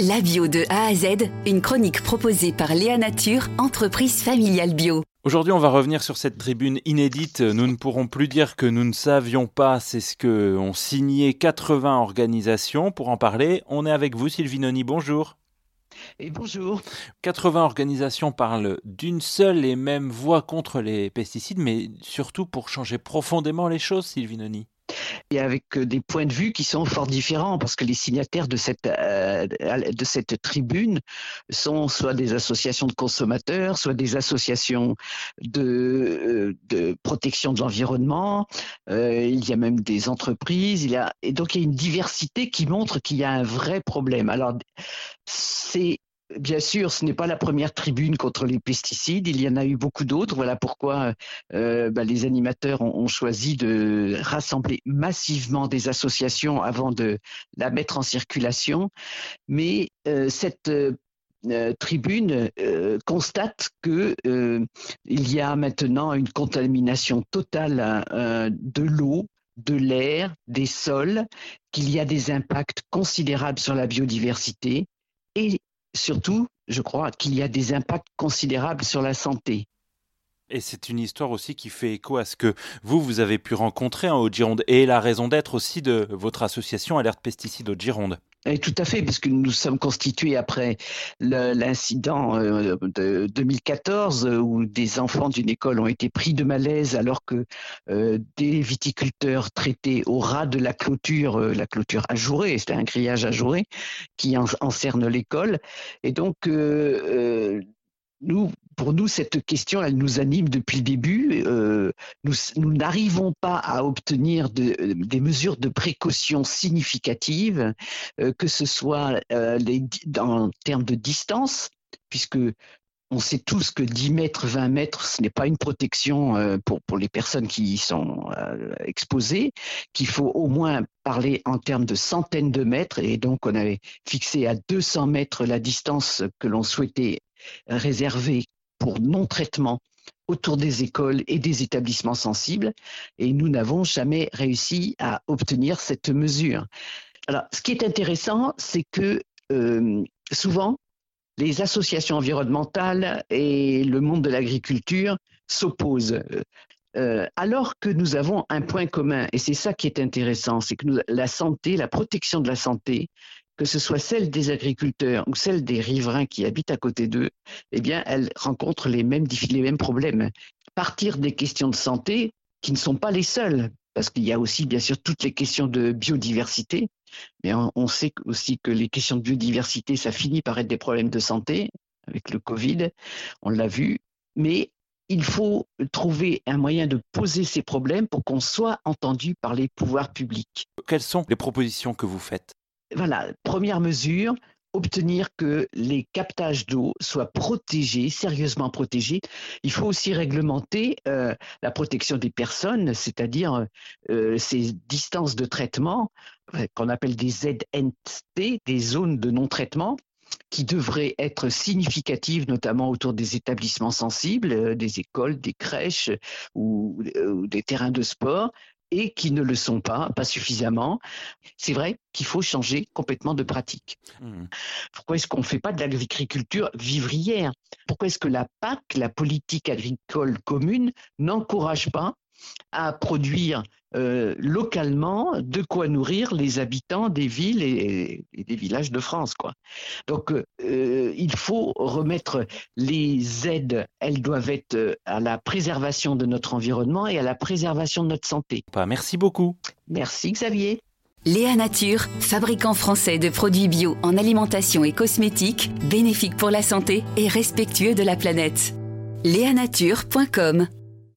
La bio de A à Z, une chronique proposée par Léa Nature, entreprise familiale bio. Aujourd'hui, on va revenir sur cette tribune inédite. Nous ne pourrons plus dire que nous ne savions pas. C'est ce que ont signé 80 organisations. Pour en parler, on est avec vous, Sylvie Noni. Bonjour. Et bonjour. 80 organisations parlent d'une seule et même voix contre les pesticides, mais surtout pour changer profondément les choses, Sylvie Noni et avec euh, des points de vue qui sont fort différents parce que les signataires de cette, euh, de cette tribune sont soit des associations de consommateurs, soit des associations de, euh, protection de l'environnement, il y a même des entreprises, et donc il y a une diversité qui montre qu'il y a un vrai problème. Alors, c'est Bien sûr, ce n'est pas la première tribune contre les pesticides. Il y en a eu beaucoup d'autres. Voilà pourquoi euh, bah, les animateurs ont, choisi de rassembler massivement des associations avant de la mettre en circulation. Mais euh, cette euh, tribune constate que il y a maintenant une contamination totale de l'eau, de l'air, des sols, qu'il y a des impacts considérables sur la biodiversité et surtout, je crois qu'il y a des impacts considérables sur la santé. Et c'est une histoire aussi qui fait écho à ce que vous, vous avez pu rencontrer en Haute-Gironde et la raison d'être aussi de votre association Alerte Pesticides Haute-Gironde. Et tout à fait, parce que nous sommes constitués après l'incident euh, de 2014 euh, où des enfants d'une école ont été pris de malaise alors que euh, des viticulteurs traitaient au ras de la clôture, la clôture ajourée, c'était un grillage ajouré qui encerne l'école. Et donc, pour nous, cette question, elle nous anime depuis le début. Euh, nous n'arrivons pas à obtenir des mesures de précaution significatives, euh, que ce soit euh, en termes de distance, puisque on sait tous que 10 mètres, 20 mètres, ce n'est pas une protection pour les personnes qui y sont exposées, qu'il faut au moins parler en termes de centaines de mètres, et donc on avait fixé à 200 mètres la distance que l'on souhaitait réservé pour non-traitement autour des écoles et des établissements sensibles, et nous n'avons jamais réussi à obtenir cette mesure. Alors, ce qui est intéressant, c'est que euh, souvent, les associations environnementales et le monde de l'agriculture s'opposent. Euh, alors que nous avons un point commun, et c'est ça qui est intéressant, c'est que la santé, la protection de la santé, que ce soit celle des agriculteurs ou celle des riverains qui habitent à côté d'eux, eh bien, elles rencontrent les mêmes, les mêmes problèmes. Partir des questions de santé, qui ne sont pas les seules, parce qu'il y a aussi, bien sûr, toutes les questions de biodiversité, mais on, sait aussi que les questions de biodiversité, ça finit par être des problèmes de santé, avec le Covid, on l'a vu, mais il faut trouver un moyen de poser ces problèmes pour qu'on soit entendu par les pouvoirs publics. Quelles sont les propositions que vous faites? Voilà, première mesure, obtenir que les captages d'eau soient protégés, sérieusement protégés. Il faut aussi réglementer euh, la protection des personnes, c'est-à-dire euh, ces distances de traitement euh, qu'on appelle des ZNT, des zones de non-traitement qui devraient être significatives, notamment autour des établissements sensibles, des écoles, des crèches ou des terrains de sport, et qui ne le sont pas, pas suffisamment. C'est vrai qu'il faut changer complètement de pratique. Mmh. Pourquoi est-ce qu'on ne fait pas de l'agriculture vivrière? Pourquoi est-ce que la PAC, la politique agricole commune, n'encourage pas à produire euh, localement de quoi nourrir les habitants des villes et, des villages de France. Quoi. Donc euh, il faut remettre les aides, elles doivent être euh, à la préservation de notre environnement et à la préservation de notre santé. Merci beaucoup. Merci Xavier. Léa Nature, fabricant français de produits bio en alimentation et cosmétiques, bénéfiques pour la santé et respectueux de la planète. Léanature.com